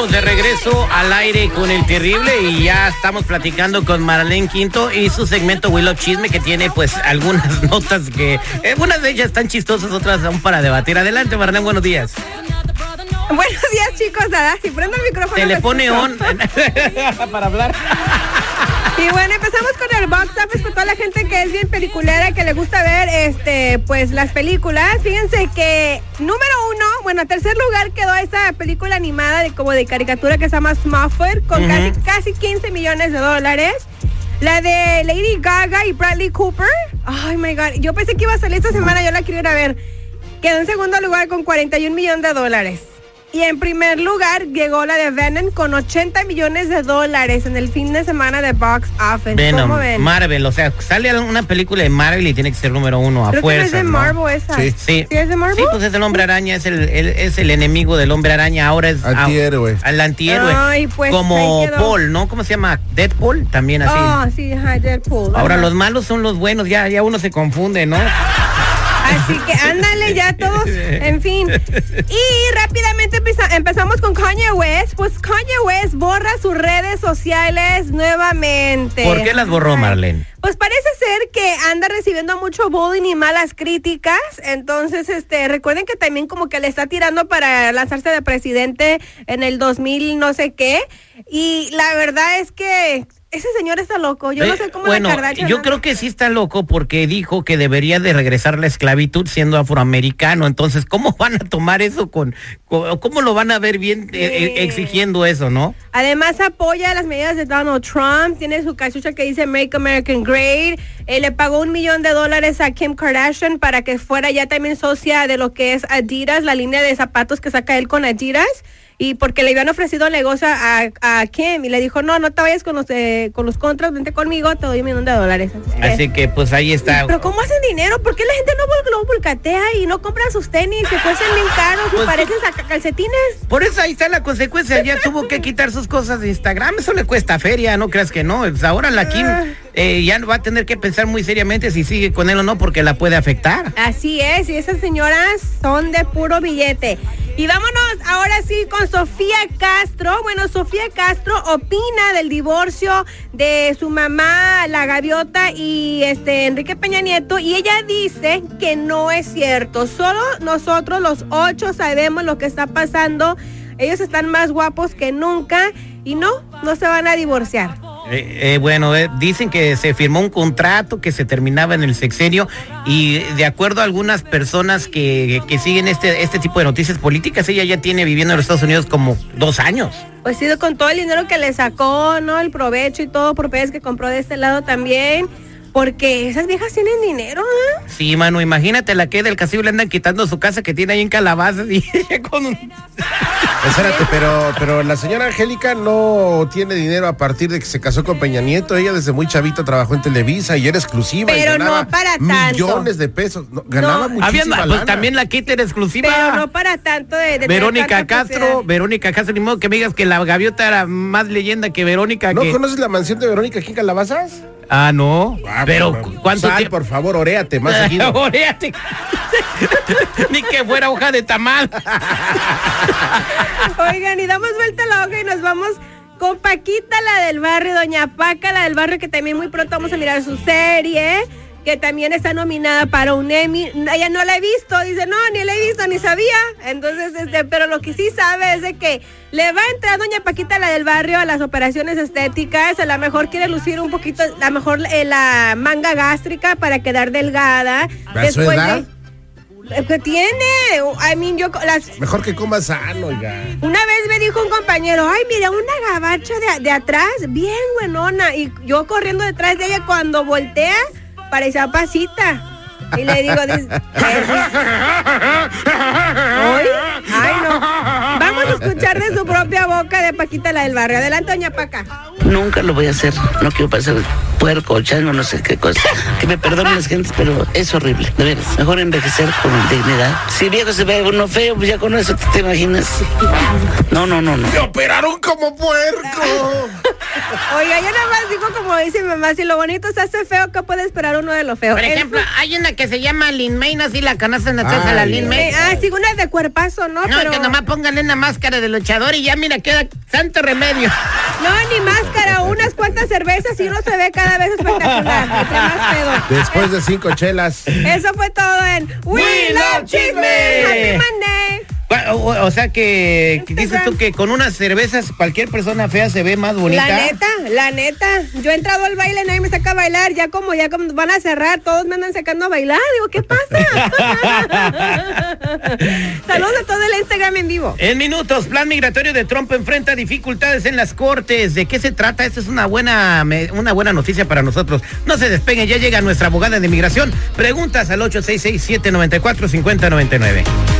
Estamos de regreso al aire con el terrible y ya estamos platicando con Marlene Quinto y su segmento Willow Chisme que tiene pues algunas notas que algunas de ellas están chistosas, otras son para debatir. Adelante Marlene, buenos días. Buenos días chicos, nada, si prendo el micrófono. Se le pone on para hablar. Y bueno, empezamos con el box office para toda la gente que es bien peliculera, que le gusta ver este, pues las películas. Fíjense que número uno, bueno, a tercer lugar quedó esta película animada de como de caricatura que se llama Smurfit con casi, casi 15 millones de dólares. La de Lady Gaga y Bradley Cooper. Ay my god, yo pensé que iba a salir esta semana, yo la quiero ir a ver. Quedó en segundo lugar con 41 millones de dólares. Y en primer lugar llegó la de Venom con 80 millones de dólares en el fin de semana de Box Office. Venom, ¿Cómo ven? Marvel, o sea, sale una película de Marvel y tiene que ser número uno a Creo que no fuerza. es de Marvel esa. Sí. Sí. ¿Sí es de Marvel? Sí, pues es el hombre araña, es el, el- es el enemigo del hombre araña, ahora es Antihéroe. el antihéroe. Ay, pues, como. Paul, ¿no? ¿Cómo se llama? Deadpool, también así. Oh, sí, ajá, Deadpool. Ahora ajá. los malos son los buenos, ya, ya uno se confunde, ¿no? Así que ándale ya todos, en fin. Y rápidamente empeza- empezamos con Kanye West. Pues Kanye West borra sus redes sociales nuevamente. ¿Por qué las borró. Marlene? Pues parece ser que anda recibiendo mucho bullying y malas críticas. Entonces, este, recuerden que también como que le está tirando para lanzarse de presidente en el 2000 no sé qué. Y la verdad es que ese señor está loco. Yo no sé cómo bueno, la yo anda. creo que sí está loco porque dijo que debería de regresar la esclavitud siendo afroamericano. Entonces, ¿cómo van a tomar eso con, con- cómo lo van a ver bien eh, eh, exigiendo eso, no? Además apoya las medidas de Donald Trump, tiene su cachucha que dice Make American Great, Eh, le pagó un millón de dólares a Kim Kardashian para que fuera ya también socia de lo que es Adidas, la línea de zapatos que saca él con Adidas. Y porque le habían ofrecido el negocio a, a Kim y le dijo, no, no te vayas con los, eh, con los contras, vente conmigo, te doy un millón de dólares. Así que pues ahí está. Pero ¿cómo hacen dinero? ¿Por qué la gente no lo volcatea y no compra sus tenis que cuestan bien caros y Pues, parecen saca- calcetines? Por eso ahí está la consecuencia. Ya tuvo que quitar sus cosas de Instagram. Eso le cuesta feria, no creas que no. Pues ahora la Kim eh, ya va a tener que pensar muy seriamente si sigue con él o no, porque la puede afectar. Así es, y esas señoras son de puro billete. Y vámonos ahora sí con Sofía Castro. Bueno, Sofía Castro opina del divorcio de su mamá, la gaviota, y este Enrique Peña Nieto. Y ella dice que no es cierto. Solo nosotros los ocho sabemos lo que está pasando. Ellos están más guapos que nunca y no, no se van a divorciar. Eh, eh, bueno, eh, dicen que se firmó un contrato que se terminaba en el sexenio y de acuerdo a algunas personas que, que siguen este, este tipo de noticias políticas, ella ya tiene viviendo en los Estados Unidos como dos años. Pues sí, con todo el dinero que le sacó, ¿no? El provecho y todo, propiedades que compró de este lado también. Porque esas viejas tienen dinero, ¿eh? Sí, mano, imagínate la que del Castillo le andan quitando su casa que tiene ahí en Calabazas y con un... Espérate, pero, pero la señora Angélica no tiene dinero a partir de que se casó con Peña Nieto. Ella desde muy chavita trabajó en Televisa y era exclusiva. y Pero no ganaba para tanto. Millones de pesos. No, ganaba No. Había, pues lana. también la Kit era exclusiva. Pero no para tanto de... de Verónica Castro. Verónica Castro, ni modo que me digas que la gaviota era más leyenda que Verónica. ¿No que... conoces la mansión de Verónica aquí en Calabazas? Ah, no. Ah, pero ¿cuánto Sal, tiempo? por favor, oréate más seguido. Oréate. Ni que fuera hoja de tamal. Oigan, y damos vuelta a la hoja y nos vamos con Paquita, la del barrio, Doña Paca, la del barrio, que también muy pronto vamos a mirar su serie, que también está nominada para un Emmy. Ella no la he visto, dice, no, ni la he visto, ni sabía. Entonces, este, pero lo que sí sabe es de que le va a entrar Doña Paquita, la del barrio, a las operaciones estéticas. A lo mejor quiere lucir un poquito, a lo mejor eh, la manga gástrica para quedar delgada. ¿A su edad? Eh, ¿Qué tiene? I mean, yo, las, Mejor que comas sano, oiga. una vez me dijo un compañero, ay, mira, una gabacha de, de atrás, bien buenona. Y yo corriendo detrás de ella cuando voltea, parecía pasita. Y le digo. Ay, no. Vamos a escuchar de su propia boca de Paquita la del barrio. Adelante, doña Paca. Nunca lo voy a hacer. No quiero parecer puerco, chango, no sé qué cosa. Que me perdonen las gentes, pero es horrible. De veras. Mejor envejecer con dignidad. Si viejo se ve uno feo, pues ya con eso te, imaginas. No, no, no, no. ¡Me operaron como puerco! Oiga, yo nada más digo como dice mi mamá, si lo bonito se hace feo, ¿qué puede esperar uno de lo feo? Por ejemplo, hay una que se llama Lin May, ¿no? Así la conocen a la Lin May. Ah, sí, una de cuerpazo, ¿no? No, Pero... que nomás pónganle una máscara de luchador y ya, mira, queda santo remedio. No, ni máscara, unas cuantas cervezas y uno se ve cada vez espectacular. más pedo. Después de cinco chelas. Eso fue todo en We, Love Chisme. Happy Monday. O, sea que, dices tú que con unas cervezas cualquier persona fea se ve más bonita. La neta, la neta. Yo he entrado al baile, nadie me saca a bailar. Ya como ya como van a cerrar, todos me andan sacando a bailar. Digo, ¿qué pasa? Saludos a todo el Instagram en vivo. En minutos, plan migratorio de Trump enfrenta dificultades en las cortes. ¿De qué se trata? Esta es una buena, una buena noticia para nosotros. No se despeguen, ya llega nuestra abogada de inmigración. Preguntas al 866 794 5099